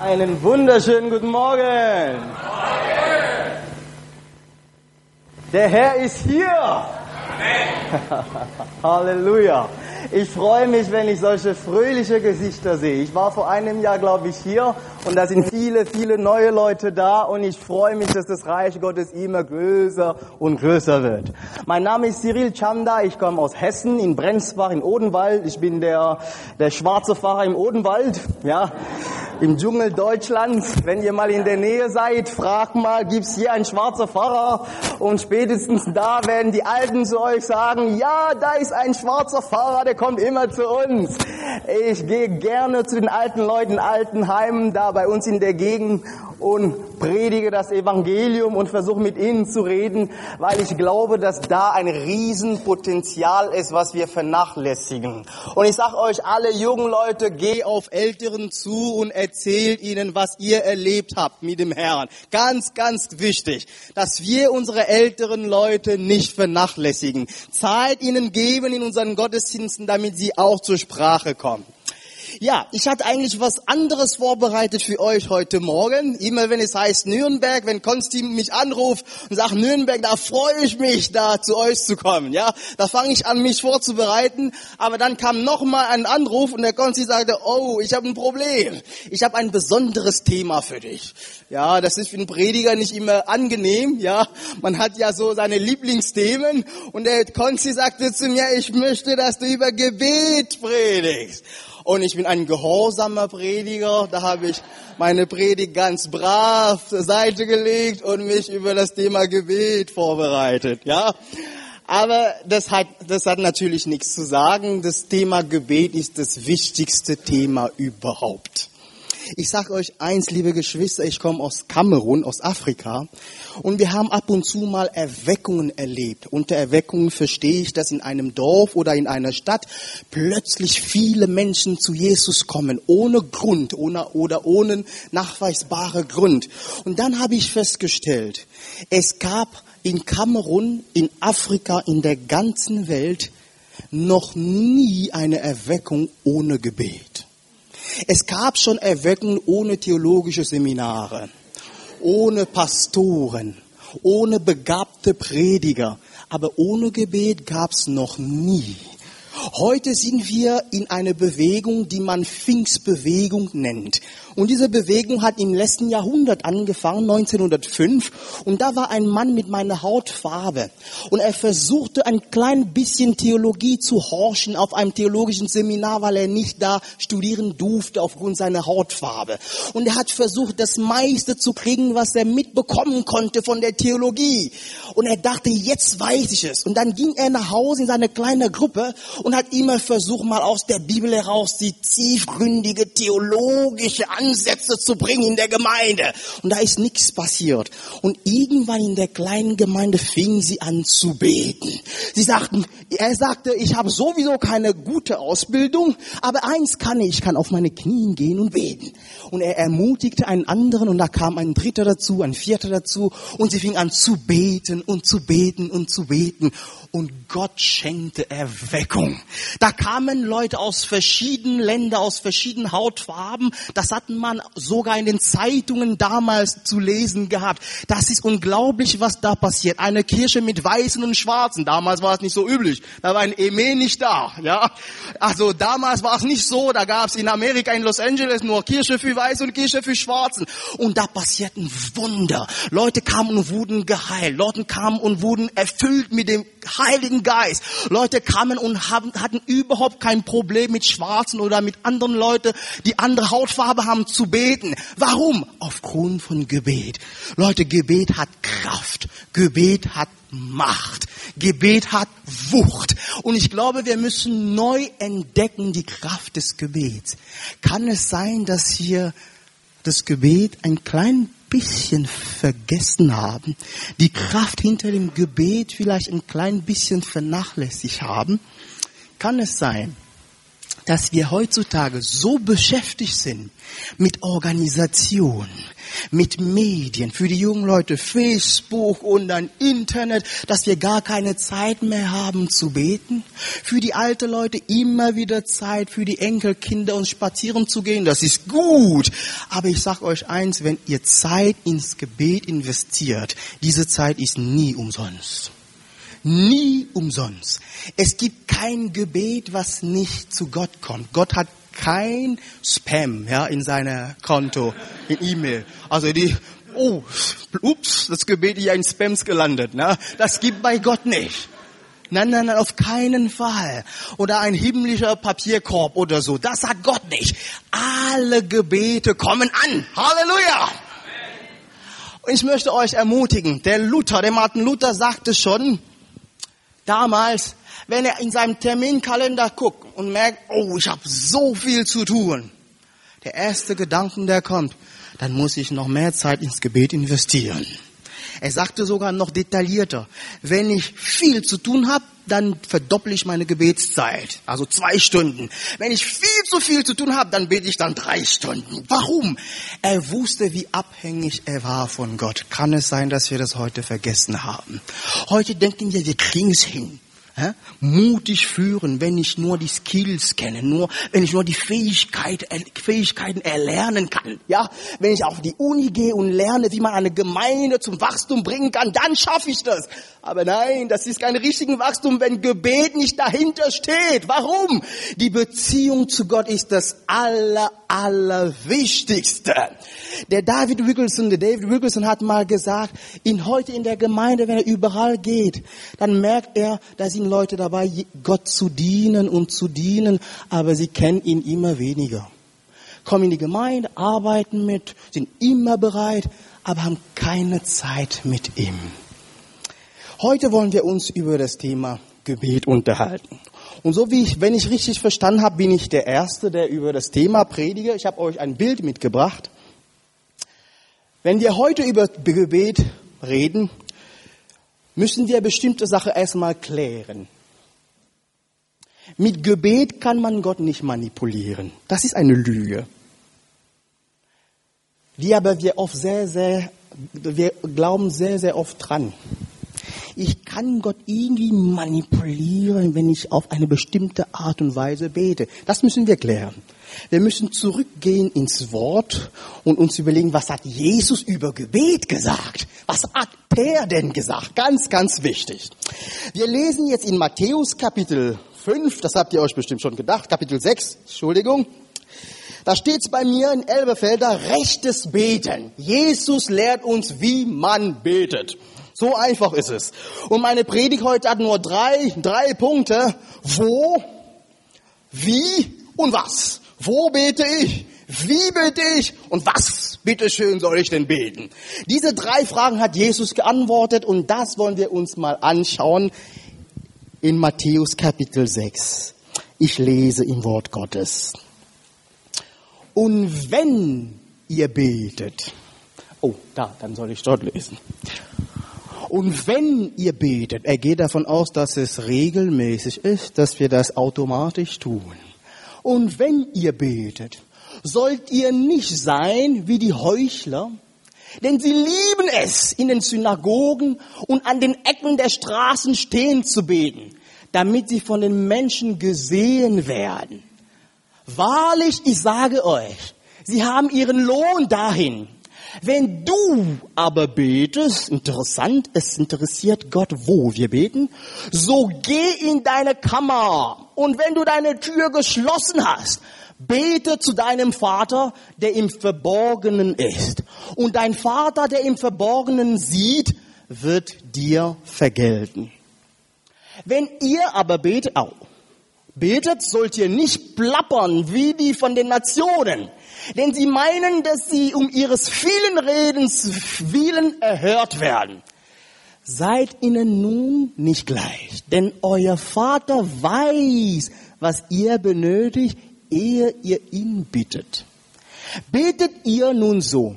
Einen wunderschönen guten Morgen. Morgen. Der Herr ist hier. Amen. Halleluja. Ich freue mich, wenn ich solche fröhliche Gesichter sehe. Ich war vor einem Jahr, glaube ich, hier und da sind viele, viele neue Leute da und ich freue mich, dass das Reich Gottes immer größer und größer wird. Mein Name ist Cyril Chanda, ich komme aus Hessen, in Brenzbach, in Odenwald. Ich bin der, der schwarze Pfarrer im Odenwald, ja, im Dschungel Deutschlands. Wenn ihr mal in der Nähe seid, fragt mal, gibt's hier einen schwarzen Pfarrer? Und spätestens da werden die Alten zu euch sagen, ja, da ist ein schwarzer Pfarrer, der kommt immer zu uns. Ich gehe gerne zu den alten Leuten, alten Heimen da bei uns in der Gegend und predige das Evangelium und versuche mit ihnen zu reden, weil ich glaube, dass da ein Riesenpotenzial ist, was wir vernachlässigen. Und ich sage euch alle jungen Leute, geh auf Älteren zu und erzählt ihnen, was ihr erlebt habt mit dem Herrn. Ganz, ganz wichtig, dass wir unsere älteren Leute nicht vernachlässigen. Zeit ihnen geben in unseren Gottesdiensten, damit sie auch zur Sprache kommen. Ja, ich hatte eigentlich was anderes vorbereitet für euch heute Morgen. Immer wenn es heißt Nürnberg, wenn Konsti mich anruft und sagt Nürnberg, da freue ich mich, da zu euch zu kommen. Ja, da fange ich an, mich vorzubereiten. Aber dann kam noch mal ein Anruf und der Konsti sagte, oh, ich habe ein Problem. Ich habe ein besonderes Thema für dich. Ja, das ist für einen Prediger nicht immer angenehm. Ja, man hat ja so seine Lieblingsthemen. Und der Konsti sagte zu mir, ich möchte, dass du über Gebet predigst und ich bin ein gehorsamer Prediger. Da habe ich meine Predigt ganz brav zur Seite gelegt und mich über das Thema Gebet vorbereitet. Ja, aber das hat, das hat natürlich nichts zu sagen. Das Thema Gebet ist das wichtigste Thema überhaupt. Ich sage euch eins, liebe Geschwister, ich komme aus Kamerun, aus Afrika und wir haben ab und zu mal Erweckungen erlebt. Unter Erweckungen verstehe ich, dass in einem Dorf oder in einer Stadt plötzlich viele Menschen zu Jesus kommen, ohne Grund ohne, oder ohne nachweisbare Grund. Und dann habe ich festgestellt, es gab in Kamerun, in Afrika, in der ganzen Welt noch nie eine Erweckung ohne Gebet. Es gab schon Erweckungen ohne theologische Seminare, ohne Pastoren, ohne begabte Prediger, aber ohne Gebet gab es noch nie. Heute sind wir in einer Bewegung, die man Pfingstbewegung nennt. Und diese Bewegung hat im letzten Jahrhundert angefangen, 1905. Und da war ein Mann mit meiner Hautfarbe. Und er versuchte ein klein bisschen Theologie zu horchen auf einem theologischen Seminar, weil er nicht da studieren durfte aufgrund seiner Hautfarbe. Und er hat versucht, das meiste zu kriegen, was er mitbekommen konnte von der Theologie. Und er dachte, jetzt weiß ich es. Und dann ging er nach Hause in seine kleine Gruppe und hat immer versucht, mal aus der Bibel heraus die tiefgründige theologische Ansätze zu bringen in der Gemeinde. Und da ist nichts passiert. Und irgendwann in der kleinen Gemeinde fingen sie an zu beten. Sie sagten, er sagte, ich habe sowieso keine gute Ausbildung, aber eins kann ich, ich kann auf meine Knien gehen und beten. Und er ermutigte einen anderen und da kam ein dritter dazu, ein vierter dazu und sie fingen an zu beten und zu beten und zu beten und Gott schenkte Erweckung. Da kamen Leute aus verschiedenen Ländern, aus verschiedenen Hautfarben. Das hat man sogar in den Zeitungen damals zu lesen gehabt. Das ist unglaublich, was da passiert. Eine Kirche mit Weißen und Schwarzen. Damals war es nicht so üblich. Da war ein Eme nicht da. Ja, also damals war es nicht so. Da gab es in Amerika in Los Angeles nur Kirche für Weiße und Kirche für Schwarzen. Und da passierten Wunder. Leute kamen und wurden geheilt. Leute kamen und wurden erfüllt mit dem Heiligen Geist. Leute kamen und haben, hatten überhaupt kein Problem mit Schwarzen oder mit anderen Leuten, die andere Hautfarbe haben, zu beten. Warum? Aufgrund von Gebet. Leute, Gebet hat Kraft. Gebet hat Macht. Gebet hat Wucht. Und ich glaube, wir müssen neu entdecken die Kraft des Gebets. Kann es sein, dass wir das Gebet ein klein bisschen vergessen haben, die Kraft hinter dem Gebet vielleicht ein klein bisschen vernachlässigt haben, kann es sein, dass wir heutzutage so beschäftigt sind mit Organisation, mit Medien, für die jungen Leute Facebook und dann Internet, dass wir gar keine Zeit mehr haben zu beten. Für die alten Leute immer wieder Zeit, für die Enkelkinder uns spazieren zu gehen, das ist gut. Aber ich sag euch eins, wenn ihr Zeit ins Gebet investiert, diese Zeit ist nie umsonst. Nie umsonst. Es gibt kein Gebet, was nicht zu Gott kommt. Gott hat kein Spam ja, in seiner Konto, in E-Mail. Also die, oh, ups, das Gebet ist in Spams gelandet. Ne? Das gibt bei Gott nicht. Nein, nein, nein, auf keinen Fall. Oder ein himmlischer Papierkorb oder so. Das hat Gott nicht. Alle Gebete kommen an. Halleluja! Und ich möchte euch ermutigen, der Luther, der Martin Luther sagte schon, damals, wenn er in seinem Terminkalender guckt und merkt, oh, ich habe so viel zu tun. Der erste Gedanke, der kommt, dann muss ich noch mehr Zeit ins Gebet investieren. Er sagte sogar noch detaillierter, wenn ich viel zu tun habe, dann verdopple ich meine Gebetszeit, also zwei Stunden. Wenn ich viel zu viel zu tun habe, dann bete ich dann drei Stunden. Warum? Er wusste, wie abhängig er war von Gott. Kann es sein, dass wir das heute vergessen haben? Heute denken wir, wir kriegen es hin ja, mutig führen, wenn ich nur die Skills kenne, nur wenn ich nur die Fähigkeit, Fähigkeiten erlernen kann. Ja, wenn ich auf die Uni gehe und lerne, wie man eine Gemeinde zum Wachstum bringen kann, dann schaffe ich das. Aber nein, das ist kein richtiges Wachstum, wenn Gebet nicht dahinter steht. Warum? Die Beziehung zu Gott ist das aller, allerwichtigste. Der David Wickelson, der David Wickelson hat mal gesagt, ihn heute in der Gemeinde, wenn er überall geht, dann merkt er, da sind Leute dabei, Gott zu dienen und zu dienen, aber sie kennen ihn immer weniger. Kommen in die Gemeinde, arbeiten mit, sind immer bereit, aber haben keine Zeit mit ihm. Heute wollen wir uns über das Thema Gebet unterhalten. Und so wie ich, wenn ich richtig verstanden habe, bin ich der Erste, der über das Thema predige. Ich habe euch ein Bild mitgebracht. Wenn wir heute über Gebet reden, müssen wir bestimmte Sachen erstmal klären. Mit Gebet kann man Gott nicht manipulieren. Das ist eine Lüge. Wir aber wir oft sehr, sehr, wir glauben sehr, sehr oft dran ich kann Gott irgendwie manipulieren, wenn ich auf eine bestimmte Art und Weise bete. Das müssen wir klären. Wir müssen zurückgehen ins Wort und uns überlegen, was hat Jesus über Gebet gesagt? Was hat er denn gesagt? Ganz, ganz wichtig. Wir lesen jetzt in Matthäus Kapitel 5, das habt ihr euch bestimmt schon gedacht, Kapitel 6, Entschuldigung. Da steht's bei mir in Elbefelder, rechtes Beten. Jesus lehrt uns, wie man betet. So einfach ist es. Und meine Predigt heute hat nur drei, drei Punkte. Wo, wie und was. Wo bete ich? Wie bete ich? Und was, bitteschön, soll ich denn beten? Diese drei Fragen hat Jesus geantwortet und das wollen wir uns mal anschauen in Matthäus Kapitel 6. Ich lese im Wort Gottes. Und wenn ihr betet, oh, da, dann soll ich dort lesen. Und wenn ihr betet, er geht davon aus, dass es regelmäßig ist, dass wir das automatisch tun. Und wenn ihr betet, sollt ihr nicht sein wie die Heuchler, denn sie lieben es, in den Synagogen und an den Ecken der Straßen stehen zu beten, damit sie von den Menschen gesehen werden. Wahrlich, ich sage euch, sie haben ihren Lohn dahin. Wenn du aber betest, interessant, es interessiert Gott, wo wir beten, so geh in deine Kammer und wenn du deine Tür geschlossen hast, bete zu deinem Vater, der im Verborgenen ist. Und dein Vater, der im Verborgenen sieht, wird dir vergelten. Wenn ihr aber betet, oh, betet, sollt ihr nicht plappern wie die von den Nationen, denn sie meinen, dass sie um ihres vielen Redens willen erhört werden. Seid ihnen nun nicht gleich, denn euer Vater weiß, was ihr benötigt, ehe ihr ihn bittet. Betet ihr nun so,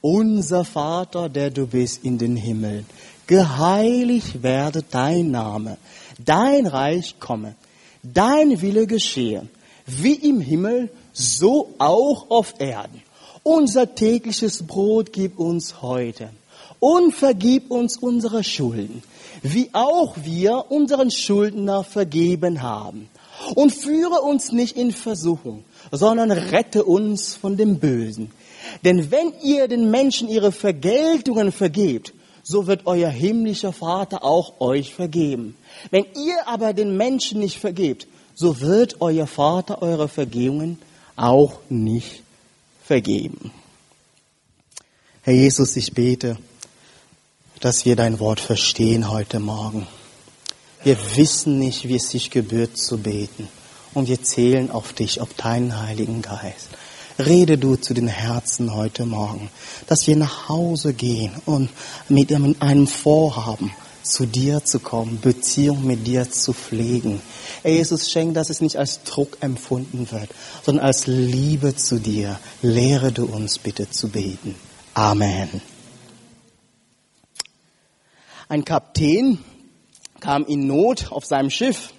unser Vater, der du bist in den Himmel, geheiligt werde dein Name, dein Reich komme, dein Wille geschehe wie im Himmel, so auch auf Erden. Unser tägliches Brot gib uns heute und vergib uns unsere Schulden, wie auch wir unseren Schuldner vergeben haben. Und führe uns nicht in Versuchung, sondern rette uns von dem Bösen. Denn wenn ihr den Menschen ihre Vergeltungen vergebt, so wird euer himmlischer Vater auch euch vergeben. Wenn ihr aber den Menschen nicht vergebt, so wird euer Vater eure Vergebungen auch nicht vergeben. Herr Jesus, ich bete, dass wir dein Wort verstehen heute Morgen. Wir wissen nicht, wie es sich gebührt zu beten. Und wir zählen auf dich, auf deinen Heiligen Geist. Rede du zu den Herzen heute Morgen, dass wir nach Hause gehen und mit einem Vorhaben zu dir zu kommen, Beziehung mit dir zu pflegen. Herr Jesus, schenk, dass es nicht als Druck empfunden wird, sondern als Liebe zu dir. Lehre du uns bitte zu beten. Amen. Ein Kapitän kam in Not auf seinem Schiff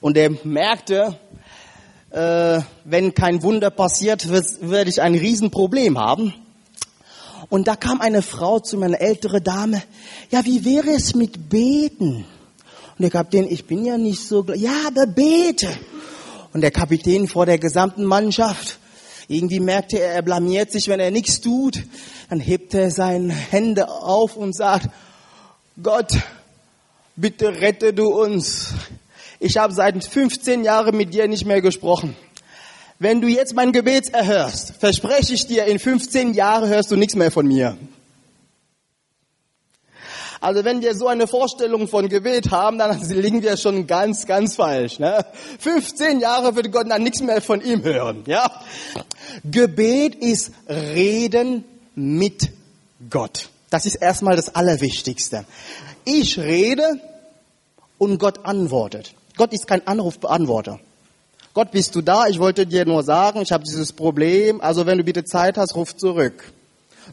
und er merkte, äh, wenn kein Wunder passiert, werde ich ein Riesenproblem haben. Und da kam eine Frau zu mir, eine ältere Dame. Ja, wie wäre es mit Beten? Und der Kapitän, ich bin ja nicht so, ja, aber bete. Und der Kapitän vor der gesamten Mannschaft, irgendwie merkte er, er blamiert sich, wenn er nichts tut. Dann hebt er seine Hände auf und sagt, Gott, bitte rette du uns. Ich habe seit 15 Jahren mit dir nicht mehr gesprochen. Wenn du jetzt mein Gebet erhörst, verspreche ich dir, in 15 Jahren hörst du nichts mehr von mir. Also wenn wir so eine Vorstellung von Gebet haben, dann liegen wir schon ganz, ganz falsch. Ne? 15 Jahre wird Gott dann nichts mehr von ihm hören. Ja? Gebet ist Reden mit Gott. Das ist erstmal das Allerwichtigste. Ich rede und Gott antwortet. Gott ist kein Anrufbeantworter. Gott, bist du da? Ich wollte dir nur sagen, ich habe dieses Problem. Also wenn du bitte Zeit hast, ruf zurück.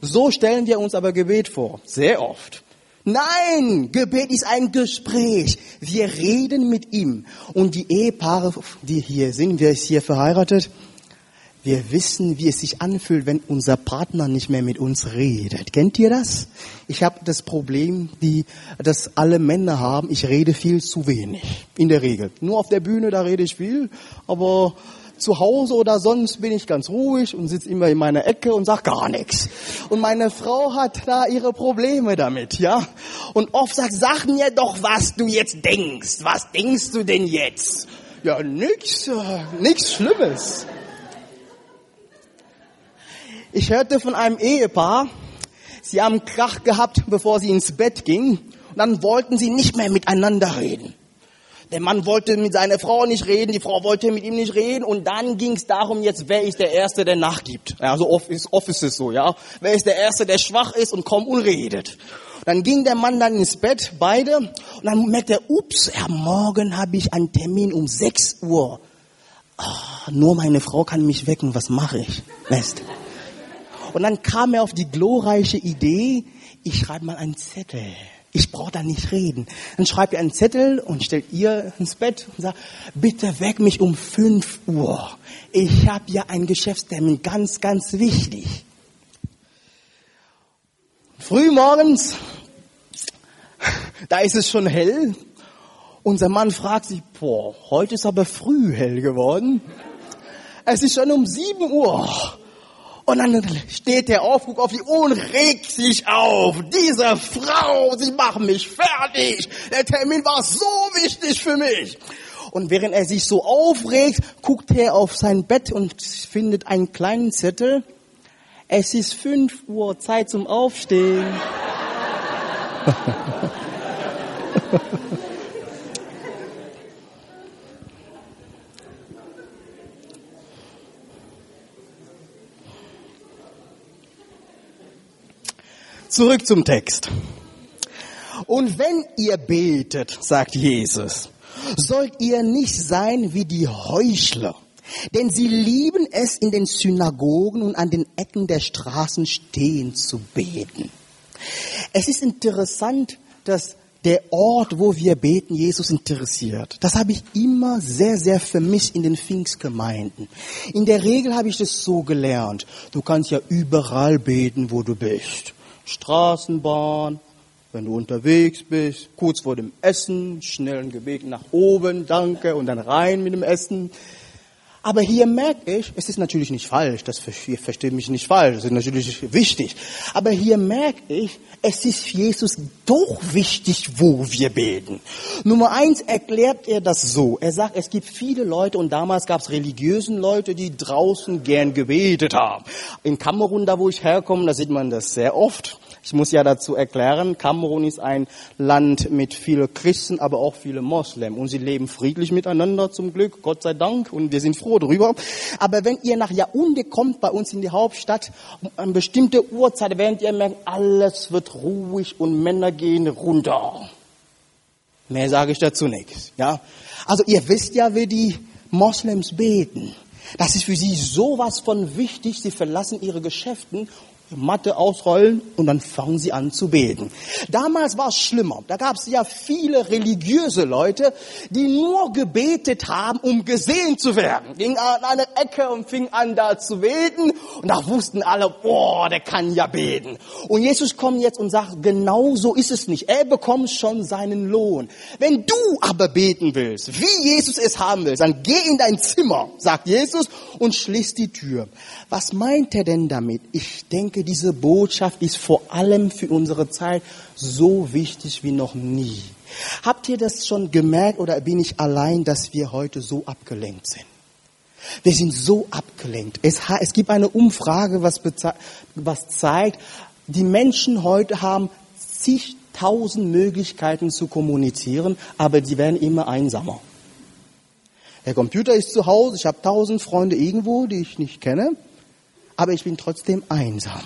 So stellen wir uns aber Gebet vor. Sehr oft. Nein, Gebet ist ein Gespräch. Wir reden mit ihm. Und die Ehepaare, die hier sind, wer ist hier verheiratet? Wir wissen, wie es sich anfühlt, wenn unser Partner nicht mehr mit uns redet. Kennt ihr das? Ich habe das Problem, die, das alle Männer haben. Ich rede viel zu wenig. In der Regel. Nur auf der Bühne, da rede ich viel. Aber zu Hause oder sonst bin ich ganz ruhig und sitze immer in meiner Ecke und sag gar nichts. Und meine Frau hat da ihre Probleme damit, ja. Und oft sagt, sag mir doch, was du jetzt denkst. Was denkst du denn jetzt? Ja, nix, äh, nix Schlimmes. Ich hörte von einem Ehepaar, sie haben Krach gehabt, bevor sie ins Bett gingen. Und dann wollten sie nicht mehr miteinander reden. Der Mann wollte mit seiner Frau nicht reden, die Frau wollte mit ihm nicht reden und dann ging es darum, jetzt wer ist der Erste, der nachgibt. Ja, so oft ist, oft es so, ja. Wer ist der Erste, der schwach ist und kaum unredet. Dann ging der Mann dann ins Bett, beide, und dann merkt er, ups, ja, morgen habe ich einen Termin um 6 Uhr. Oh, nur meine Frau kann mich wecken, was mache ich? Weißt und dann kam er auf die glorreiche Idee, ich schreibe mal einen Zettel. Ich brauche da nicht reden. Dann schreibt ihr einen Zettel und stellt ihr ins Bett und sagt, bitte weck mich um 5 Uhr. Ich habe ja einen Geschäftstermin, ganz, ganz wichtig. Frühmorgens, da ist es schon hell. Unser Mann fragt sich, boah, heute ist aber früh hell geworden. Es ist schon um 7 Uhr. Und dann steht der auf, guckt auf die Uhr und regt sich auf. Diese Frau, sie machen mich fertig. Der Termin war so wichtig für mich. Und während er sich so aufregt, guckt er auf sein Bett und findet einen kleinen Zettel. Es ist fünf Uhr, Zeit zum Aufstehen. Zurück zum Text. Und wenn ihr betet, sagt Jesus, sollt ihr nicht sein wie die Heuchler, denn sie lieben es, in den Synagogen und an den Ecken der Straßen stehen zu beten. Es ist interessant, dass der Ort, wo wir beten, Jesus interessiert. Das habe ich immer sehr, sehr vermisst in den Pfingstgemeinden. In der Regel habe ich das so gelernt. Du kannst ja überall beten, wo du bist. Straßenbahn, wenn du unterwegs bist, kurz vor dem Essen, schnell ein nach oben, danke, und dann rein mit dem Essen. Aber hier merke ich, es ist natürlich nicht falsch, das versteht mich nicht falsch, das ist natürlich wichtig. Aber hier merke ich, es ist Jesus doch wichtig, wo wir beten. Nummer eins erklärt er das so. Er sagt, es gibt viele Leute und damals gab es religiösen Leute, die draußen gern gebetet haben. In Kamerun, da wo ich herkomme, da sieht man das sehr oft. Ich muss ja dazu erklären, Kamerun ist ein Land mit vielen Christen, aber auch viele Moslem. Und sie leben friedlich miteinander zum Glück, Gott sei Dank. Und wir sind froh darüber. Aber wenn ihr nach Yaoundé kommt, bei uns in die Hauptstadt, um eine bestimmte Uhrzeit, werdet ihr merken, alles wird ruhig und Männer gehen runter. Mehr sage ich dazu nichts. Ja? Also ihr wisst ja, wie die Moslems beten. Das ist für sie sowas von wichtig. Sie verlassen ihre Geschäften Matte ausrollen und dann fangen sie an zu beten. Damals war es schlimmer. Da gab es ja viele religiöse Leute, die nur gebetet haben, um gesehen zu werden. Ging an eine Ecke und fing an da zu beten und da wussten alle, boah, der kann ja beten. Und Jesus kommt jetzt und sagt, genau so ist es nicht. Er bekommt schon seinen Lohn. Wenn du aber beten willst, wie Jesus es haben will, dann geh in dein Zimmer, sagt Jesus und schließ die Tür. Was meint er denn damit? Ich denke, diese Botschaft ist vor allem für unsere Zeit so wichtig wie noch nie. Habt ihr das schon gemerkt oder bin ich allein, dass wir heute so abgelenkt sind? Wir sind so abgelenkt. Es, es gibt eine Umfrage, was, was zeigt, die Menschen heute haben zigtausend Möglichkeiten zu kommunizieren, aber die werden immer einsamer. Der Computer ist zu Hause, ich habe tausend Freunde irgendwo, die ich nicht kenne aber ich bin trotzdem einsam.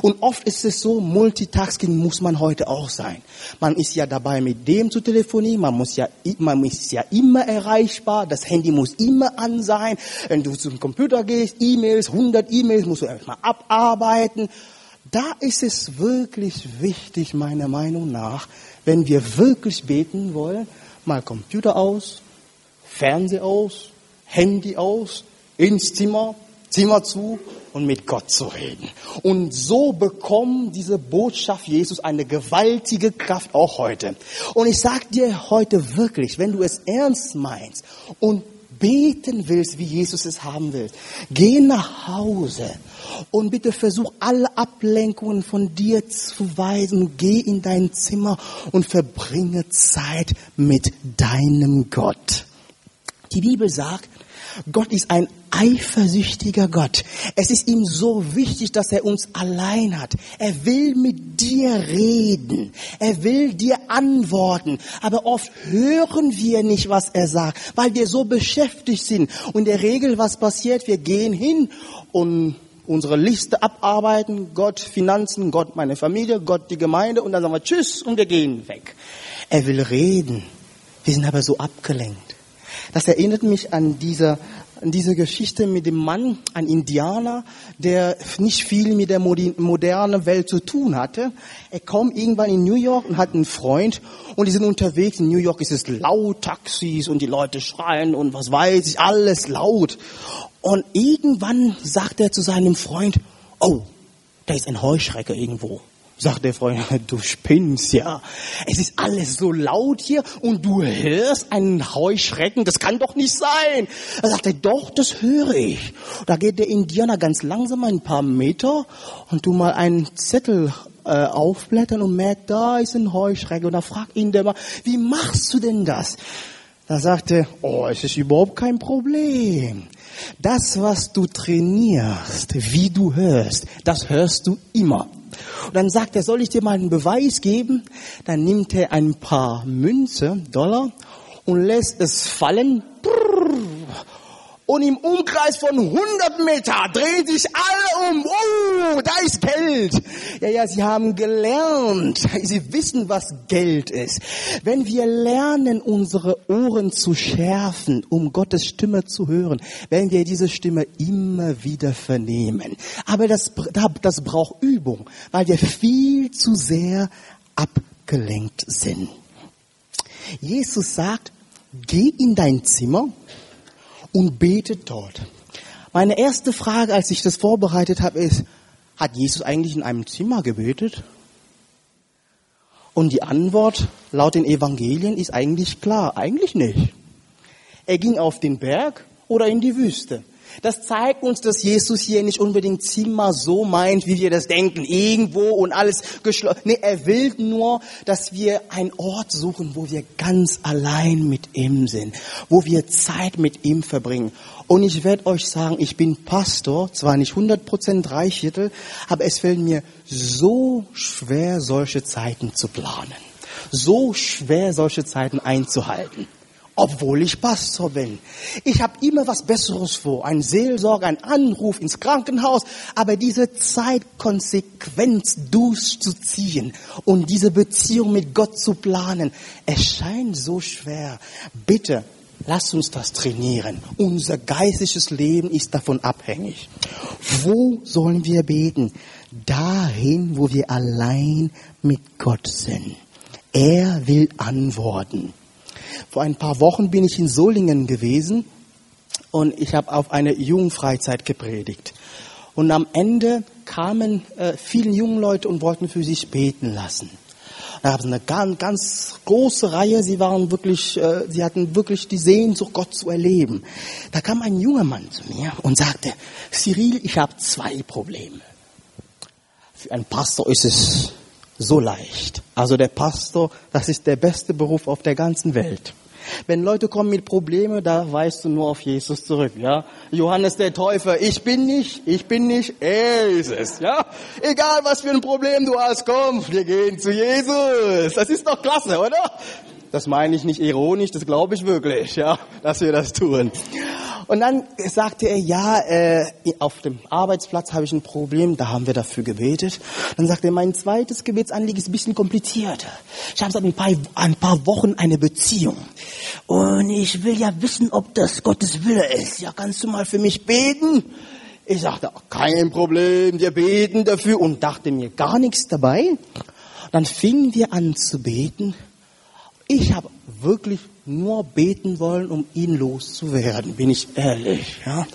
Und oft ist es so, Multitasking muss man heute auch sein. Man ist ja dabei, mit dem zu telefonieren, man muss ja, man ist ja immer erreichbar, das Handy muss immer an sein. Wenn du zum Computer gehst, E-Mails, 100 E-Mails musst du erstmal abarbeiten. Da ist es wirklich wichtig, meiner Meinung nach, wenn wir wirklich beten wollen, mal Computer aus, Fernseher aus, Handy aus, ins Zimmer, Zimmer zu und mit Gott zu reden. Und so bekommt diese Botschaft Jesus eine gewaltige Kraft auch heute. Und ich sag dir heute wirklich, wenn du es ernst meinst und beten willst, wie Jesus es haben will, geh nach Hause und bitte versuch alle Ablenkungen von dir zu weisen. Geh in dein Zimmer und verbringe Zeit mit deinem Gott. Die Bibel sagt, Gott ist ein eifersüchtiger Gott. Es ist ihm so wichtig, dass er uns allein hat. Er will mit dir reden. Er will dir antworten. Aber oft hören wir nicht, was er sagt, weil wir so beschäftigt sind. Und in der Regel, was passiert? Wir gehen hin und unsere Liste abarbeiten. Gott Finanzen, Gott meine Familie, Gott die Gemeinde. Und dann sagen wir Tschüss und wir gehen weg. Er will reden. Wir sind aber so abgelenkt. Das erinnert mich an diese, an diese Geschichte mit dem Mann, ein Indianer, der nicht viel mit der modernen Welt zu tun hatte. Er kommt irgendwann in New York und hat einen Freund und die sind unterwegs. In New York ist es laut, Taxis und die Leute schreien und was weiß ich, alles laut. Und irgendwann sagt er zu seinem Freund, oh, da ist ein Heuschrecker irgendwo. Sagt der Freund, du spinnst ja. Es ist alles so laut hier und du hörst einen Heuschrecken. Das kann doch nicht sein. Er sagt er, doch, das höre ich. Da geht der Indianer ganz langsam ein paar Meter und du mal einen Zettel äh, aufblättern und merkt, da ist ein Heuschrecken. Und da fragt ihn der mal, wie machst du denn das? Da sagt er, oh, es ist überhaupt kein Problem. Das, was du trainierst, wie du hörst, das hörst du immer. Und dann sagt er, soll ich dir mal einen Beweis geben? Dann nimmt er ein paar Münze, Dollar, und lässt es fallen. Und im Umkreis von 100 Meter drehen sich alle um. Oh, da ist Geld. Ja, ja, sie haben gelernt. Sie wissen, was Geld ist. Wenn wir lernen, unsere Ohren zu schärfen, um Gottes Stimme zu hören, werden wir diese Stimme immer wieder vernehmen. Aber das, das braucht Übung, weil wir viel zu sehr abgelenkt sind. Jesus sagt, geh in dein Zimmer und bete dort. Meine erste Frage, als ich das vorbereitet habe, ist, hat Jesus eigentlich in einem Zimmer gebetet? Und die Antwort laut den Evangelien ist eigentlich klar, eigentlich nicht. Er ging auf den Berg oder in die Wüste. Das zeigt uns, dass Jesus hier nicht unbedingt Zimmer so meint, wie wir das denken, irgendwo und alles geschlossen. Nee, er will nur, dass wir einen Ort suchen, wo wir ganz allein mit ihm sind, wo wir Zeit mit ihm verbringen. Und ich werde euch sagen, ich bin Pastor, zwar nicht 100% Dreiviertel, aber es fällt mir so schwer, solche Zeiten zu planen. So schwer, solche Zeiten einzuhalten obwohl ich Pastor bin. Ich habe immer was Besseres vor, ein Seelsorger, ein Anruf ins Krankenhaus, aber diese Zeit konsequent durchzuziehen und diese Beziehung mit Gott zu planen, es scheint so schwer. Bitte, lasst uns das trainieren. Unser geistliches Leben ist davon abhängig. Wo sollen wir beten? Dahin, wo wir allein mit Gott sind. Er will antworten. Vor ein paar Wochen bin ich in Solingen gewesen und ich habe auf eine Jugendfreizeit gepredigt. Und am Ende kamen äh, viele jungen Leute und wollten für sich beten lassen. Da gab es eine ganz, ganz große Reihe. Sie waren wirklich, äh, sie hatten wirklich die Sehnsucht, Gott zu erleben. Da kam ein junger Mann zu mir und sagte: Cyril, ich habe zwei Probleme. Für einen Pastor ist es so leicht. Also der Pastor, das ist der beste Beruf auf der ganzen Welt. Wenn Leute kommen mit Problemen, da weißt du nur auf Jesus zurück, ja. Johannes der Täufer, ich bin nicht, ich bin nicht, er ist es, ja. Egal was für ein Problem du hast, komm, wir gehen zu Jesus. Das ist doch klasse, oder? Das meine ich nicht ironisch, das glaube ich wirklich, ja, dass wir das tun. Und dann sagte er, ja, äh, auf dem Arbeitsplatz habe ich ein Problem, da haben wir dafür gebetet. Dann sagte er, mein zweites Gebetsanliegen ist ein bisschen komplizierter. Ich habe seit ein paar, ein paar Wochen eine Beziehung. Und ich will ja wissen, ob das Gottes Wille ist. Ja, kannst du mal für mich beten? Ich sagte, kein Problem, wir beten dafür und dachte mir gar nichts dabei. Dann fingen wir an zu beten. Ich habe wirklich nur beten wollen, um ihn loszuwerden, bin ich ehrlich, ja.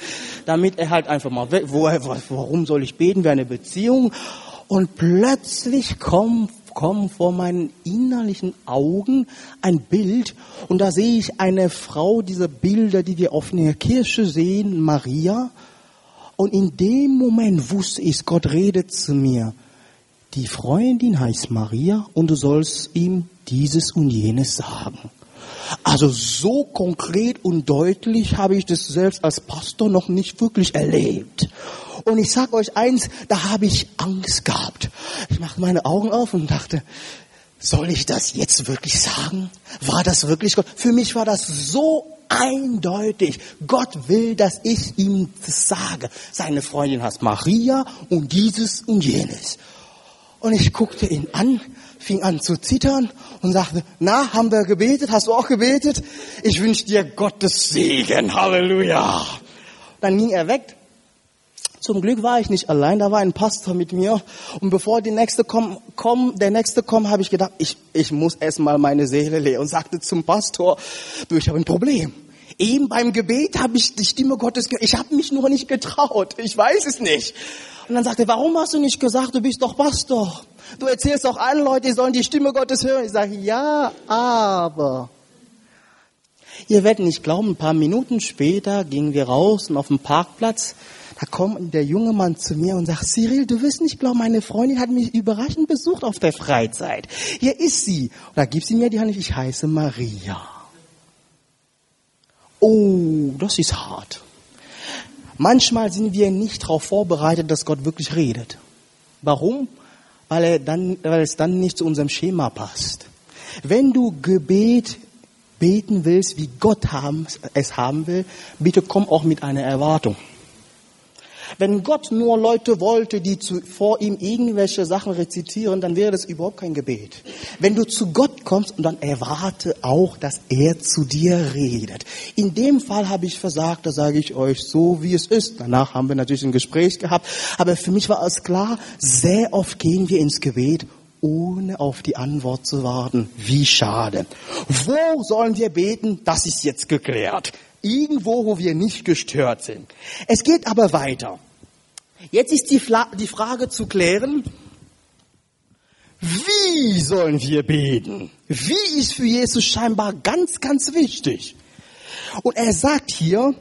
Damit er halt einfach mal, woher, warum soll ich beten, wäre eine Beziehung. Und plötzlich kommt, kommt vor meinen innerlichen Augen ein Bild und da sehe ich eine Frau, diese Bilder, die wir oft in der Kirche sehen, Maria. Und in dem Moment wusste ich, Gott redet zu mir. Die Freundin heißt Maria und du sollst ihm dieses und jenes sagen. Also so konkret und deutlich habe ich das selbst als Pastor noch nicht wirklich erlebt. Und ich sage euch eins, da habe ich Angst gehabt. Ich machte meine Augen auf und dachte, soll ich das jetzt wirklich sagen? War das wirklich Gott? Für mich war das so eindeutig. Gott will, dass ich ihm sage. Seine Freundin heißt Maria und dieses und jenes. Und ich guckte ihn an fing an zu zittern und sagte, na, haben wir gebetet? Hast du auch gebetet? Ich wünsche dir Gottes Segen. Halleluja. Dann ging er weg. Zum Glück war ich nicht allein, da war ein Pastor mit mir. Und bevor die nächste kommen, komm, der nächste kommt, habe ich gedacht, ich, ich muss erstmal meine Seele leeren und sagte zum Pastor, du, ich habe ein Problem. Eben beim Gebet habe ich die Stimme Gottes gehört. Ich habe mich nur nicht getraut. Ich weiß es nicht. Und dann sagte er, warum hast du nicht gesagt, du bist doch Pastor? Du erzählst auch allen Leuten, die sollen die Stimme Gottes hören. Ich sage, ja, aber. Ihr werdet nicht glauben, ein paar Minuten später gingen wir raus und auf dem Parkplatz, da kommt der junge Mann zu mir und sagt, Cyril, du wirst nicht glauben, meine Freundin hat mich überraschend besucht auf der Freizeit. Hier ist sie. Und da gibt sie mir die Hand, ich heiße Maria. Oh, das ist hart. Manchmal sind wir nicht darauf vorbereitet, dass Gott wirklich redet. Warum? weil, er dann, weil es dann nicht zu unserem Schema passt. Wenn du Gebet beten willst, wie Gott haben, es haben will, bitte komm auch mit einer Erwartung. Wenn Gott nur Leute wollte, die zu, vor ihm irgendwelche Sachen rezitieren, dann wäre das überhaupt kein Gebet. Wenn du zu Gott kommst und dann erwarte auch, dass er zu dir redet. In dem Fall habe ich versagt, da sage ich euch so, wie es ist. Danach haben wir natürlich ein Gespräch gehabt. Aber für mich war es klar, sehr oft gehen wir ins Gebet, ohne auf die Antwort zu warten. Wie schade. Wo sollen wir beten? Das ist jetzt geklärt. Irgendwo, wo wir nicht gestört sind. Es geht aber weiter. Jetzt ist die, Fla die Frage zu klären, wie sollen wir beten? Wie ist für Jesus scheinbar ganz, ganz wichtig. Und er sagt hier,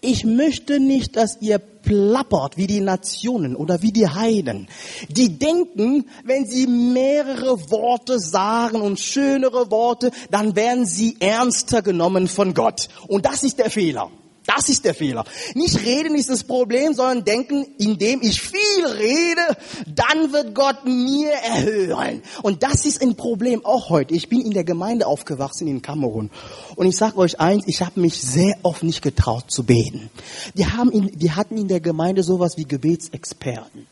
ich möchte nicht, dass ihr plappert wie die Nationen oder wie die Heiden. Die denken, wenn sie mehrere Worte sagen und schönere Worte, dann werden sie ernster genommen von Gott. Und das ist der Fehler. Das ist der Fehler. Nicht reden ist das Problem, sondern denken, indem ich viel rede, dann wird Gott mir erhören. Und das ist ein Problem auch heute. Ich bin in der Gemeinde aufgewachsen in Kamerun. Und ich sage euch eins, ich habe mich sehr oft nicht getraut zu beten. Die, haben in, die hatten in der Gemeinde sowas wie Gebetsexperten.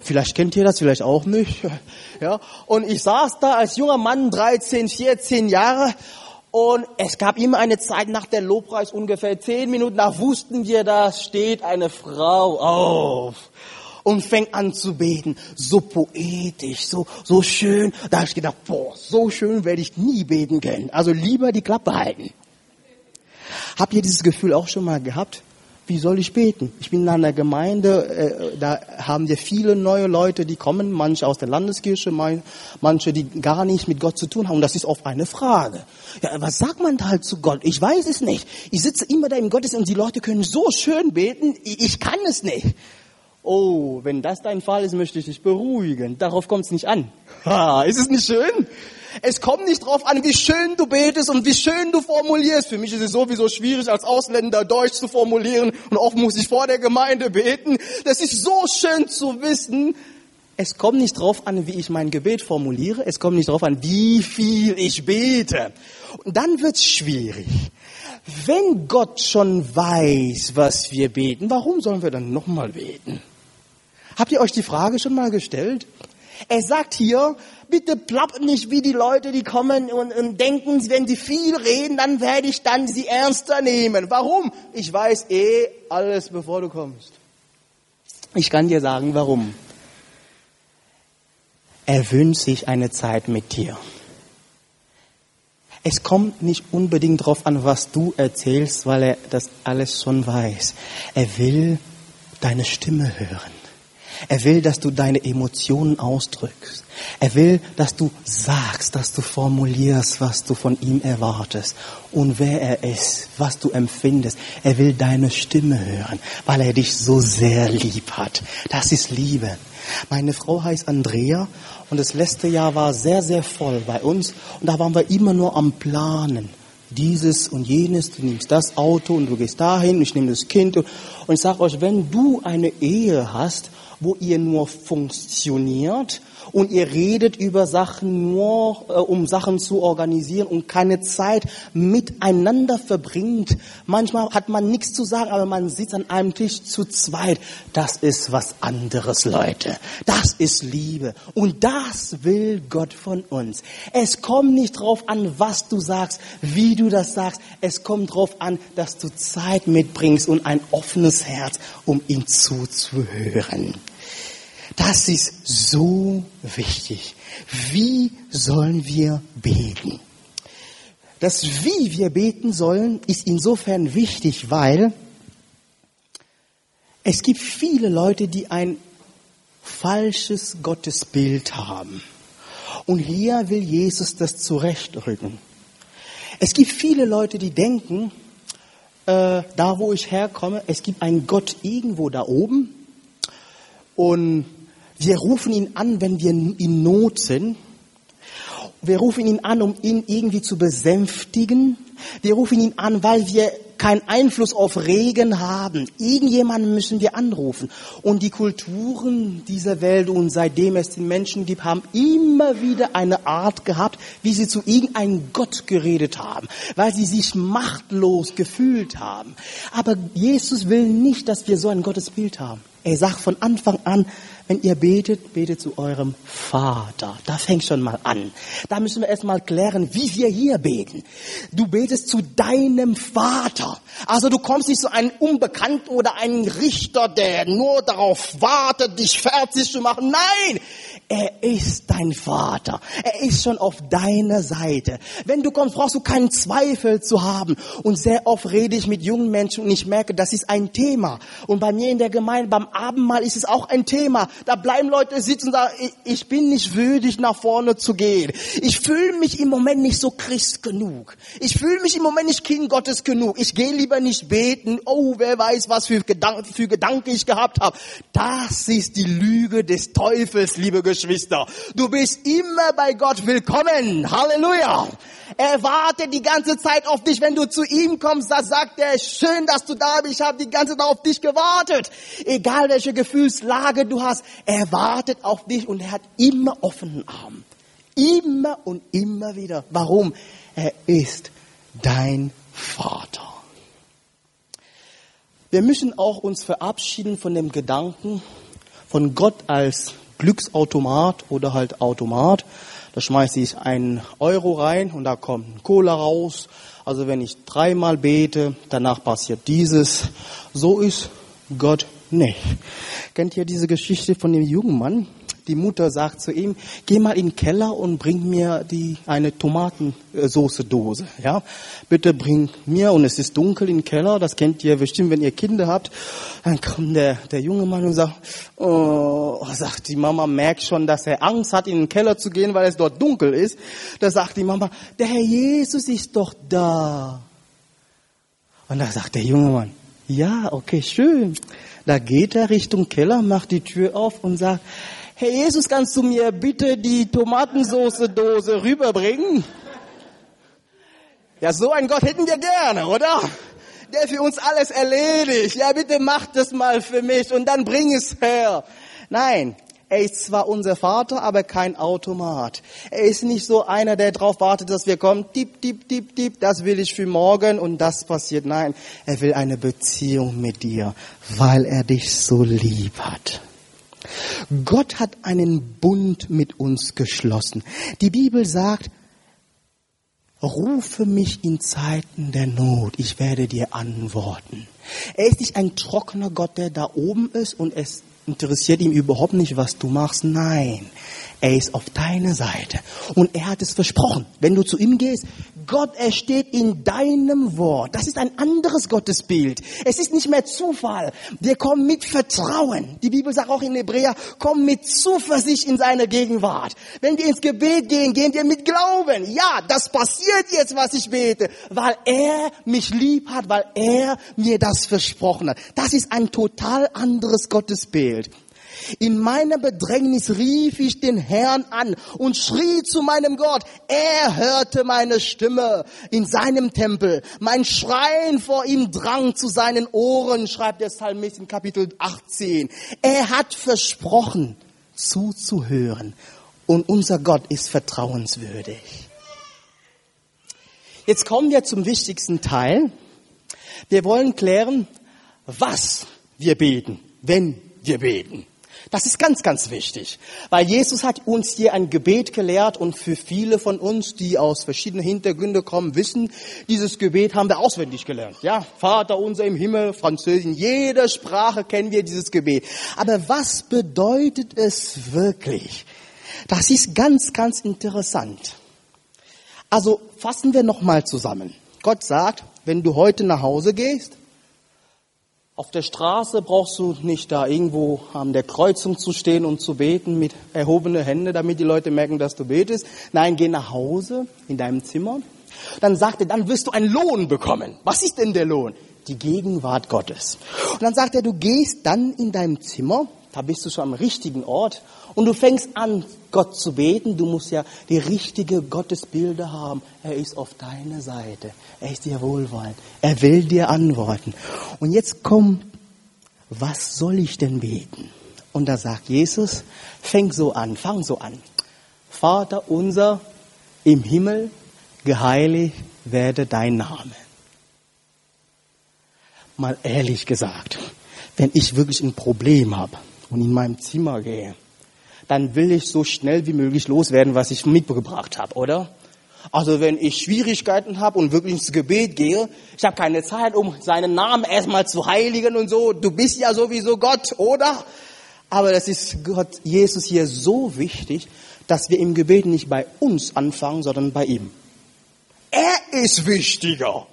Vielleicht kennt ihr das, vielleicht auch nicht. Ja. Und ich saß da als junger Mann, 13, 14 Jahre, und es gab immer eine Zeit nach der Lobpreis, ungefähr zehn Minuten nach, wussten wir, da steht eine Frau auf und fängt an zu beten. So poetisch, so, so schön. Da habe ich gedacht, boah, so schön werde ich nie beten können. Also lieber die Klappe halten. Habt ihr dieses Gefühl auch schon mal gehabt? Wie soll ich beten? Ich bin in einer Gemeinde, äh, da haben wir viele neue Leute, die kommen, manche aus der Landeskirche, manche, die gar nichts mit Gott zu tun haben. Das ist oft eine Frage. Ja, was sagt man da halt zu Gott? Ich weiß es nicht. Ich sitze immer da im Gottesdienst und die Leute können so schön beten, ich kann es nicht. Oh, wenn das dein Fall ist, möchte ich dich beruhigen. Darauf kommt es nicht an. Ha, ist es nicht schön? Es kommt nicht drauf an, wie schön du betest und wie schön du formulierst. Für mich ist es sowieso schwierig, als Ausländer Deutsch zu formulieren und oft muss ich vor der Gemeinde beten. Das ist so schön zu wissen. Es kommt nicht drauf an, wie ich mein Gebet formuliere. Es kommt nicht drauf an, wie viel ich bete. Und dann wird's schwierig. Wenn Gott schon weiß, was wir beten, warum sollen wir dann nochmal beten? Habt ihr euch die Frage schon mal gestellt? Er sagt hier, bitte plapp nicht wie die Leute, die kommen und, und denken, wenn sie viel reden, dann werde ich dann sie ernster nehmen. Warum? Ich weiß eh alles, bevor du kommst. Ich kann dir sagen, warum. Er wünscht sich eine Zeit mit dir. Es kommt nicht unbedingt darauf an, was du erzählst, weil er das alles schon weiß. Er will deine Stimme hören. Er will, dass du deine Emotionen ausdrückst. Er will, dass du sagst, dass du formulierst, was du von ihm erwartest und wer er ist, was du empfindest. Er will deine Stimme hören, weil er dich so sehr lieb hat. Das ist Liebe. Meine Frau heißt Andrea und das letzte Jahr war sehr, sehr voll bei uns und da waren wir immer nur am Planen dieses und jenes, du nimmst das Auto und du gehst dahin, ich nehme das Kind. Und ich sage euch, wenn du eine Ehe hast, wo ihr nur funktioniert und ihr redet über Sachen nur, äh, um Sachen zu organisieren und keine Zeit miteinander verbringt. Manchmal hat man nichts zu sagen, aber man sitzt an einem Tisch zu zweit. Das ist was anderes, Leute. Das ist Liebe. Und das will Gott von uns. Es kommt nicht drauf an, was du sagst, wie du das sagst. Es kommt drauf an, dass du Zeit mitbringst und ein offenes Herz, um ihm zuzuhören. Das ist so wichtig. Wie sollen wir beten? Das Wie wir beten sollen ist insofern wichtig, weil es gibt viele Leute, die ein falsches Gottesbild haben. Und hier will Jesus das zurechtrücken. Es gibt viele Leute, die denken, äh, da wo ich herkomme, es gibt einen Gott irgendwo da oben und wir rufen ihn an, wenn wir in Not sind. Wir rufen ihn an, um ihn irgendwie zu besänftigen. Wir rufen ihn an, weil wir keinen Einfluss auf Regen haben. Irgendjemanden müssen wir anrufen. Und die Kulturen dieser Welt und seitdem es den Menschen gibt, haben immer wieder eine Art gehabt, wie sie zu irgendeinem Gott geredet haben, weil sie sich machtlos gefühlt haben. Aber Jesus will nicht, dass wir so ein Gottesbild haben. Er sagt von Anfang an, wenn ihr betet, betet zu eurem Vater. Da fängt schon mal an. Da müssen wir erstmal klären, wie wir hier beten. Du betest zu deinem Vater. Also du kommst nicht zu einem Unbekannten oder einem Richter, der nur darauf wartet, dich fertig zu machen. Nein! Er ist dein Vater. Er ist schon auf deiner Seite. Wenn du kommst, brauchst du keinen Zweifel zu haben. Und sehr oft rede ich mit jungen Menschen und ich merke, das ist ein Thema. Und bei mir in der Gemeinde, beim Abendmahl ist es auch ein Thema. Da bleiben Leute sitzen und sagen, ich bin nicht würdig, nach vorne zu gehen. Ich fühle mich im Moment nicht so Christ genug. Ich fühle mich im Moment nicht Kind Gottes genug. Ich gehe lieber nicht beten. Oh, wer weiß, was für Gedanken, für Gedanken ich gehabt habe. Das ist die Lüge des Teufels, liebe Geschwister. Du bist immer bei Gott willkommen. Halleluja. Er wartet die ganze Zeit auf dich. Wenn du zu ihm kommst, da sagt er, schön, dass du da bist. Ich habe die ganze Zeit auf dich gewartet. Egal welche Gefühlslage du hast, er wartet auf dich und er hat immer offenen Arm. Immer und immer wieder. Warum? Er ist dein Vater. Wir müssen auch uns verabschieden von dem Gedanken von Gott als Glücksautomat oder halt Automat. Da schmeiße ich einen Euro rein und da kommt ein Cola raus. Also wenn ich dreimal bete, danach passiert dieses. So ist Gott nicht. Kennt ihr diese Geschichte von dem jungen Mann? Die Mutter sagt zu ihm, geh mal in den Keller und bring mir die, eine Tomatensoße-Dose. Ja, bitte bring mir, und es ist dunkel im Keller, das kennt ihr bestimmt, wenn ihr Kinder habt. Dann kommt der, der junge Mann und sagt, oh, sagt die Mama, merkt schon, dass er Angst hat, in den Keller zu gehen, weil es dort dunkel ist. Da sagt die Mama, der Herr Jesus ist doch da. Und da sagt der junge Mann, ja, okay, schön. Da geht er Richtung Keller, macht die Tür auf und sagt, Herr Jesus, kannst du mir bitte die Tomatensauce-Dose rüberbringen? Ja, so ein Gott hätten wir gerne, oder? Der für uns alles erledigt. Ja, bitte mach das mal für mich und dann bring es her. Nein, er ist zwar unser Vater, aber kein Automat. Er ist nicht so einer, der darauf wartet, dass wir kommen, tipp, tipp, tipp, tipp, das will ich für morgen und das passiert. Nein, er will eine Beziehung mit dir, weil er dich so lieb hat. Gott hat einen Bund mit uns geschlossen. Die Bibel sagt, rufe mich in Zeiten der Not, ich werde dir antworten. Er ist nicht ein trockener Gott, der da oben ist und es interessiert ihm überhaupt nicht, was du machst. Nein, er ist auf deiner Seite. Und er hat es versprochen. Wenn du zu ihm gehst, Gott, er steht in deinem Wort. Das ist ein anderes Gottesbild. Es ist nicht mehr Zufall. Wir kommen mit Vertrauen. Die Bibel sagt auch in Hebräer, komm mit Zuversicht in seine Gegenwart. Wenn wir ins Gebet gehen, gehen wir mit Glauben. Ja, das passiert jetzt, was ich bete, weil er mich lieb hat, weil er mir das versprochen hat. Das ist ein total anderes Gottesbild. In meiner Bedrängnis rief ich den Herrn an und schrie zu meinem Gott. Er hörte meine Stimme in seinem Tempel. Mein Schreien vor ihm drang zu seinen Ohren, schreibt der Psalmist in Kapitel 18. Er hat versprochen, zuzuhören. Und unser Gott ist vertrauenswürdig. Jetzt kommen wir zum wichtigsten Teil. Wir wollen klären, was wir beten, wenn wir beten. Das ist ganz, ganz wichtig, weil Jesus hat uns hier ein Gebet gelehrt und für viele von uns, die aus verschiedenen Hintergründen kommen, wissen, dieses Gebet haben wir auswendig gelernt. Ja, Vater unser im Himmel, Französisch, in jeder Sprache kennen wir dieses Gebet. Aber was bedeutet es wirklich? Das ist ganz, ganz interessant. Also fassen wir nochmal zusammen. Gott sagt, wenn du heute nach Hause gehst, auf der Straße brauchst du nicht da irgendwo an der Kreuzung zu stehen und zu beten mit erhobenen Händen, damit die Leute merken, dass du betest. Nein, geh nach Hause in deinem Zimmer. Dann sagt er, dann wirst du einen Lohn bekommen. Was ist denn der Lohn? Die Gegenwart Gottes. Und dann sagt er, du gehst dann in deinem Zimmer, da bist du schon am richtigen Ort und du fängst an, Gott zu beten. Du musst ja die richtige Gottesbilder haben. Er ist auf deiner Seite. Er ist dir wohlwollend. Er will dir antworten. Und jetzt kommt, was soll ich denn beten? Und da sagt Jesus, fäng so an, fang so an. Vater unser im Himmel, geheiligt werde dein Name. Mal ehrlich gesagt, wenn ich wirklich ein Problem habe und in meinem Zimmer gehe, dann will ich so schnell wie möglich loswerden, was ich mitgebracht habe, oder? Also wenn ich Schwierigkeiten habe und wirklich ins Gebet gehe, ich habe keine Zeit, um seinen Namen erstmal zu heiligen und so. Du bist ja sowieso Gott, oder? Aber das ist Gott, Jesus hier so wichtig, dass wir im Gebet nicht bei uns anfangen, sondern bei ihm. Er ist wichtiger.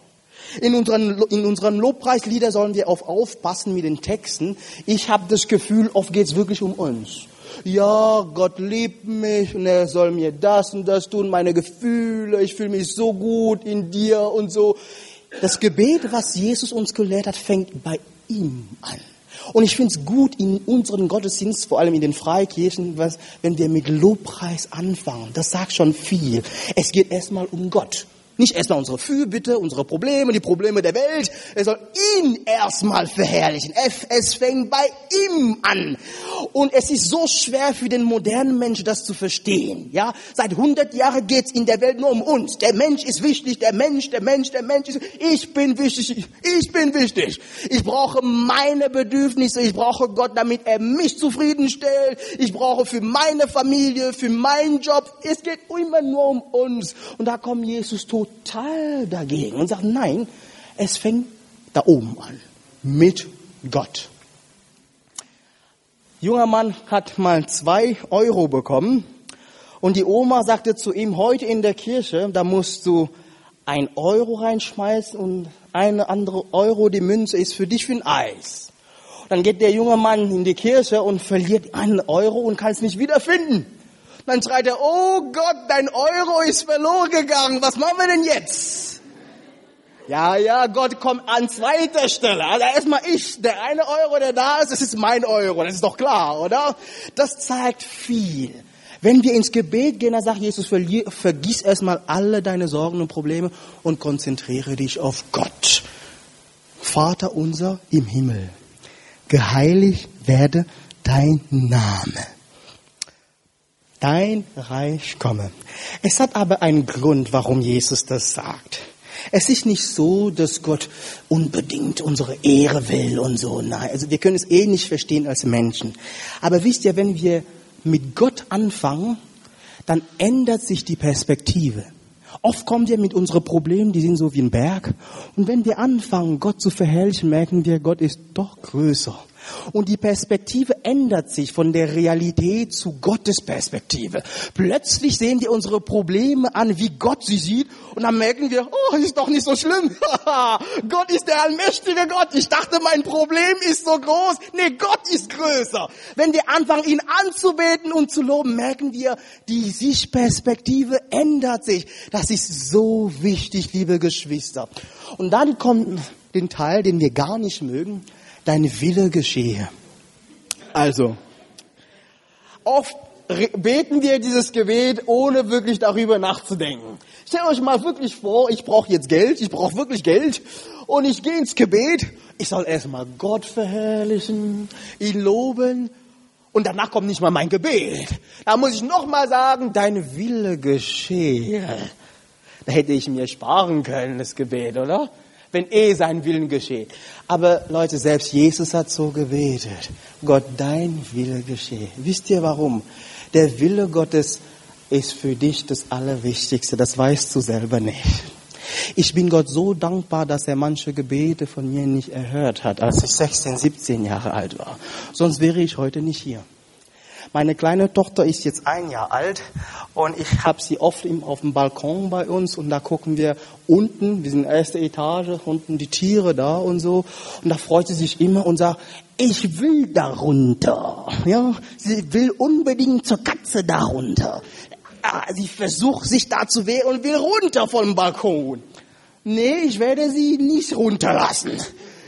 In unseren, in unseren Lobpreislieder sollen wir auf aufpassen mit den Texten. Ich habe das Gefühl, oft geht es wirklich um uns. Ja, Gott liebt mich und er soll mir das und das tun, meine Gefühle, ich fühle mich so gut in dir und so. Das Gebet, was Jesus uns gelehrt hat, fängt bei ihm an. Und ich finde es gut in unseren Gottesdienst, vor allem in den Freikirchen, wenn wir mit Lobpreis anfangen. Das sagt schon viel. Es geht erstmal um Gott. Nicht erstmal unsere Fürbitte, unsere Probleme, die Probleme der Welt. Er soll ihn erstmal verherrlichen. Es fängt bei ihm an. Und es ist so schwer für den modernen Menschen, das zu verstehen. Ja, seit 100 Jahren geht's in der Welt nur um uns. Der Mensch ist wichtig, der Mensch, der Mensch, der Mensch ist. Ich bin wichtig, ich bin wichtig. Ich brauche meine Bedürfnisse. Ich brauche Gott, damit er mich zufriedenstellt. Ich brauche für meine Familie, für meinen Job. Es geht immer nur um uns. Und da kommt Jesus tot total dagegen und sagt, nein, es fängt da oben an, mit Gott. Junger Mann hat mal zwei Euro bekommen und die Oma sagte zu ihm, heute in der Kirche, da musst du ein Euro reinschmeißen und eine andere Euro, die Münze ist für dich für ein Eis. Dann geht der junge Mann in die Kirche und verliert einen Euro und kann es nicht wiederfinden. Dann schreit er, oh Gott, dein Euro ist verloren gegangen. Was machen wir denn jetzt? Ja, ja, Gott kommt an zweiter Stelle. Also erstmal ich, der eine Euro, der da ist, das ist mein Euro. Das ist doch klar, oder? Das zeigt viel. Wenn wir ins Gebet gehen, dann sagt Jesus, vergiss erstmal alle deine Sorgen und Probleme und konzentriere dich auf Gott. Vater unser im Himmel, geheiligt werde dein Name dein Reich komme. Es hat aber einen Grund, warum Jesus das sagt. Es ist nicht so, dass Gott unbedingt unsere Ehre will und so. Nein, also wir können es eh nicht verstehen als Menschen. Aber wisst ihr, wenn wir mit Gott anfangen, dann ändert sich die Perspektive. Oft kommen wir mit unseren Problemen, die sind so wie ein Berg. Und wenn wir anfangen, Gott zu verherrlichen, merken wir, Gott ist doch größer. Und die Perspektive ändert sich von der Realität zu Gottes Perspektive. Plötzlich sehen wir unsere Probleme an, wie Gott sie sieht, und dann merken wir, oh, ist doch nicht so schlimm. Gott ist der allmächtige Gott. Ich dachte, mein Problem ist so groß. Nee, Gott ist größer. Wenn wir anfangen, ihn anzubeten und zu loben, merken wir, die Sichtperspektive ändert sich. Das ist so wichtig, liebe Geschwister. Und dann kommt den Teil, den wir gar nicht mögen dein Wille geschehe. Also, oft beten wir dieses Gebet, ohne wirklich darüber nachzudenken. Stellt euch mal wirklich vor, ich brauche jetzt Geld, ich brauche wirklich Geld und ich gehe ins Gebet. Ich soll erstmal Gott verherrlichen, ihn loben und danach kommt nicht mal mein Gebet. Da muss ich nochmal sagen, dein Wille geschehe. Da hätte ich mir sparen können, das Gebet, oder? Wenn eh sein Willen geschieht. Aber Leute, selbst Jesus hat so gebetet. Gott, dein Wille geschehe. Wisst ihr warum? Der Wille Gottes ist für dich das Allerwichtigste. Das weißt du selber nicht. Ich bin Gott so dankbar, dass er manche Gebete von mir nicht erhört hat, als ich 16, 17 Jahre alt war. Sonst wäre ich heute nicht hier. Meine kleine Tochter ist jetzt ein Jahr alt und ich habe sie oft auf dem Balkon bei uns und da gucken wir unten, wir sind erste Etage, unten die Tiere da und so und da freut sie sich immer und sagt, ich will darunter. Ja, sie will unbedingt zur Katze darunter. Ah, sie versucht sich da zu wehren und will runter vom Balkon. Nee, ich werde sie nicht runterlassen.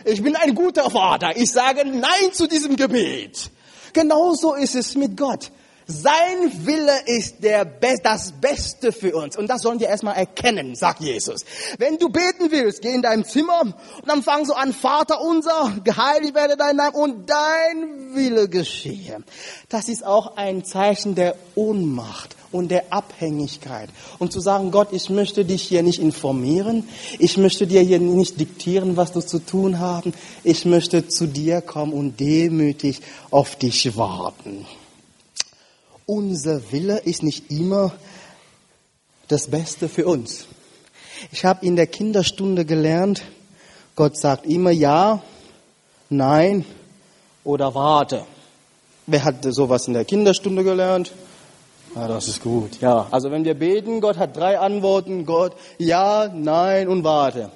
Ich bin ein guter Vater. Ich sage Nein zu diesem Gebet. Genauso ist es mit Gott. Sein Wille ist der Be das Beste für uns. Und das sollen wir erstmal erkennen, sagt Jesus. Wenn du beten willst, geh in dein Zimmer und dann fang so an, Vater unser, geheiligt werde dein Name und dein Wille geschehe. Das ist auch ein Zeichen der Ohnmacht und der Abhängigkeit. Und zu sagen, Gott, ich möchte dich hier nicht informieren, ich möchte dir hier nicht diktieren, was du zu tun haben, ich möchte zu dir kommen und demütig auf dich warten. Unser Wille ist nicht immer das Beste für uns. Ich habe in der Kinderstunde gelernt, Gott sagt immer ja, nein oder warte. Wer hat sowas in der Kinderstunde gelernt? Ja, das ist gut. Ja, also wenn wir beten, Gott hat drei Antworten. Gott, ja, nein und warte.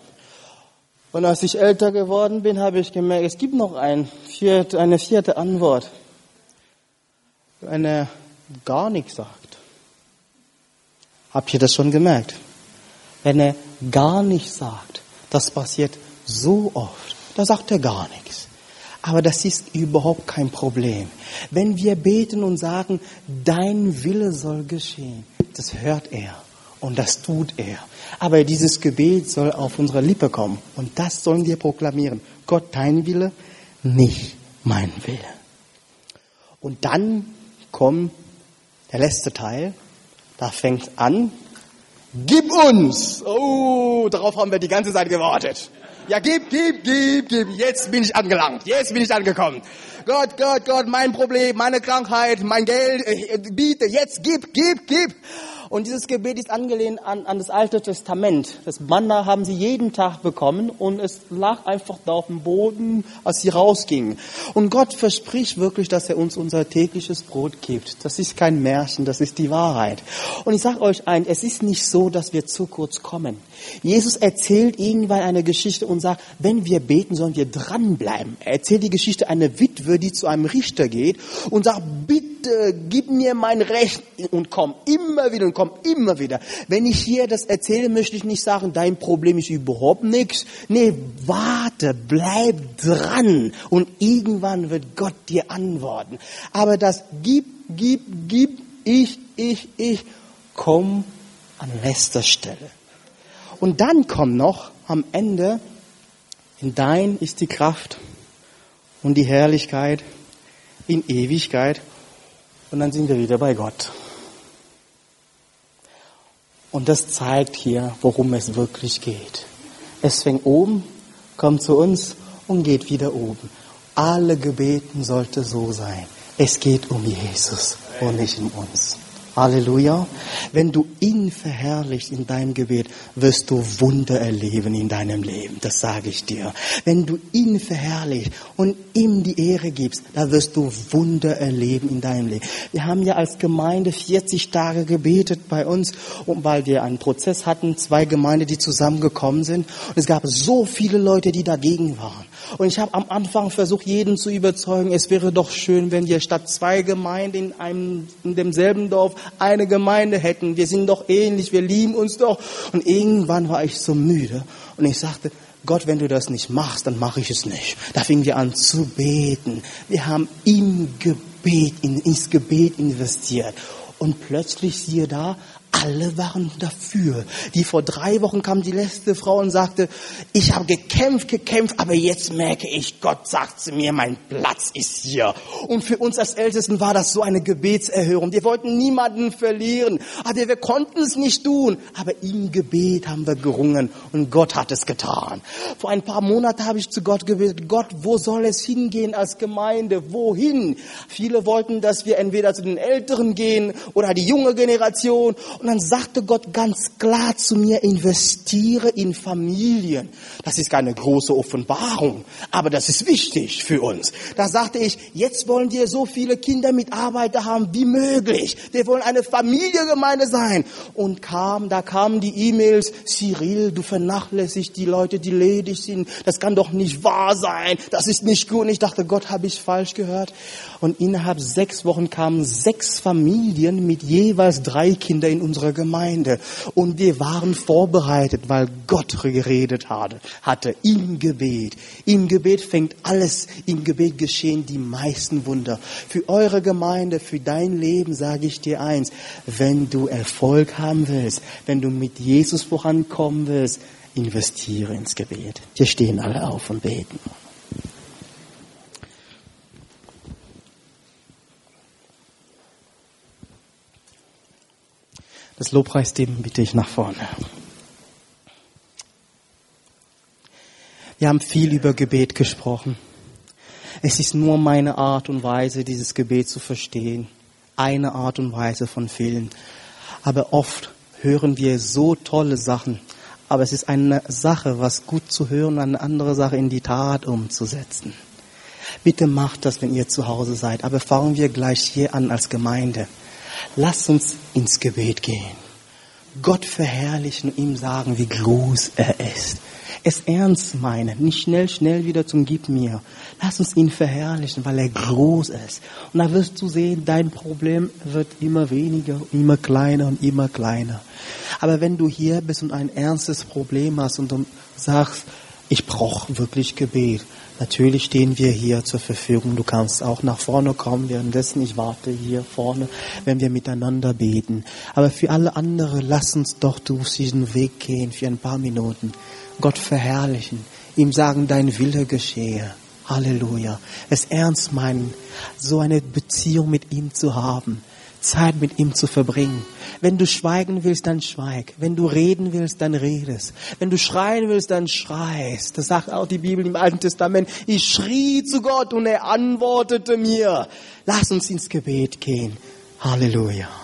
Und als ich älter geworden bin, habe ich gemerkt, es gibt noch ein eine vierte Antwort. Wenn er gar nichts sagt. Habt ihr das schon gemerkt? Wenn er gar nichts sagt, das passiert so oft, da sagt er gar nichts. Aber das ist überhaupt kein Problem. Wenn wir beten und sagen, dein Wille soll geschehen, das hört er und das tut er. Aber dieses Gebet soll auf unsere Lippe kommen und das sollen wir proklamieren. Gott, dein Wille, nicht mein Wille. Und dann kommt der letzte Teil, da fängt an, gib uns! Oh, darauf haben wir die ganze Zeit gewartet. Ja, gib, gib, gib, gib. Jetzt bin ich angelangt. Jetzt bin ich angekommen. Gott, Gott, Gott, mein Problem, meine Krankheit, mein Geld, äh, biete, jetzt gib, gib, gib. Und dieses Gebet ist angelehnt an, an das Alte Testament. Das Manna haben sie jeden Tag bekommen und es lag einfach da auf dem Boden, als sie rausgingen. Und Gott verspricht wirklich, dass er uns unser tägliches Brot gibt. Das ist kein Märchen, das ist die Wahrheit. Und ich sage euch ein, es ist nicht so, dass wir zu kurz kommen. Jesus erzählt irgendwann eine Geschichte und sagt, wenn wir beten, sollen wir dranbleiben. Er erzählt die Geschichte einer Witwe, die zu einem Richter geht und sagt, bitte gib mir mein Recht und komm immer wieder und komm immer wieder. Wenn ich hier das erzähle, möchte ich nicht sagen, dein Problem ist überhaupt nichts. Nee, warte, bleib dran und irgendwann wird Gott dir antworten. Aber das gib, gib, gib, ich, ich, ich, komm an letzter Stelle. Und dann kommt noch am Ende, in dein ist die Kraft und die Herrlichkeit in Ewigkeit. Und dann sind wir wieder bei Gott. Und das zeigt hier, worum es wirklich geht. Es fängt oben, kommt zu uns und geht wieder oben. Alle Gebeten sollte so sein. Es geht um Jesus und nicht um uns. Halleluja. Wenn du ihn verherrlichst in deinem Gebet, wirst du Wunder erleben in deinem Leben. Das sage ich dir. Wenn du ihn verherrlichst und ihm die Ehre gibst, da wirst du Wunder erleben in deinem Leben. Wir haben ja als Gemeinde 40 Tage gebetet bei uns, und weil wir einen Prozess hatten, zwei Gemeinden, die zusammengekommen sind. Und es gab so viele Leute, die dagegen waren. Und ich habe am Anfang versucht, jeden zu überzeugen, es wäre doch schön, wenn wir statt zwei Gemeinden in einem, in demselben Dorf eine Gemeinde hätten. Wir sind doch ähnlich, wir lieben uns doch. Und irgendwann war ich so müde und ich sagte, Gott, wenn du das nicht machst, dann mache ich es nicht. Da fingen wir an zu beten. Wir haben im Gebet, in, ins Gebet investiert. Und plötzlich siehe da, alle waren dafür. Die vor drei Wochen kam die letzte Frau und sagte, ich habe gekämpft, gekämpft, aber jetzt merke ich, Gott sagt zu mir, mein Platz ist hier. Und für uns als Ältesten war das so eine Gebetserhörung. Wir wollten niemanden verlieren, aber wir konnten es nicht tun. Aber im Gebet haben wir gerungen und Gott hat es getan. Vor ein paar Monaten habe ich zu Gott gebetet, Gott, wo soll es hingehen als Gemeinde? Wohin? Viele wollten, dass wir entweder zu den Älteren gehen oder die junge Generation. Und dann sagte Gott ganz klar zu mir, investiere in Familien. Das ist keine große Offenbarung, aber das ist wichtig für uns. Da sagte ich, jetzt wollen wir so viele Kindermitarbeiter haben wie möglich. Wir wollen eine Familiengemeinde sein. Und kam, da kamen die E-Mails, Cyril, du vernachlässigst die Leute, die ledig sind. Das kann doch nicht wahr sein. Das ist nicht gut. Und ich dachte, Gott, habe ich falsch gehört? Und innerhalb sechs Wochen kamen sechs Familien mit jeweils drei Kindern in unserer Gemeinde. Und wir waren vorbereitet, weil Gott geredet hatte, hatte im Gebet. Im Gebet fängt alles, im Gebet geschehen die meisten Wunder. Für eure Gemeinde, für dein Leben sage ich dir eins, wenn du Erfolg haben willst, wenn du mit Jesus vorankommen willst, investiere ins Gebet. Wir stehen alle auf und beten. Das Lobpreisteam bitte ich nach vorne. Wir haben viel über Gebet gesprochen. Es ist nur meine Art und Weise, dieses Gebet zu verstehen. Eine Art und Weise von vielen. Aber oft hören wir so tolle Sachen. Aber es ist eine Sache, was gut zu hören, eine andere Sache in die Tat umzusetzen. Bitte macht das, wenn ihr zu Hause seid. Aber fangen wir gleich hier an als Gemeinde. Lasst uns ins Gebet gehen. Gott verherrlichen und ihm sagen, wie groß er ist. Es ernst meinen, nicht schnell, schnell wieder zum Gib mir. Lass uns ihn verherrlichen, weil er groß ist. Und da wirst du sehen, dein Problem wird immer weniger, immer kleiner und immer kleiner. Aber wenn du hier bist und ein ernstes Problem hast und du sagst, ich brauche wirklich Gebet, Natürlich stehen wir hier zur Verfügung. Du kannst auch nach vorne kommen. Währenddessen, ich warte hier vorne, wenn wir miteinander beten. Aber für alle anderen, lass uns doch durch diesen Weg gehen für ein paar Minuten. Gott verherrlichen. Ihm sagen, dein Wille geschehe. Halleluja. Es ernst meinen, so eine Beziehung mit ihm zu haben. Zeit mit ihm zu verbringen. Wenn du schweigen willst, dann schweig. Wenn du reden willst, dann redest. Wenn du schreien willst, dann schreist. Das sagt auch die Bibel im Alten Testament. Ich schrie zu Gott und er antwortete mir. Lass uns ins Gebet gehen. Halleluja.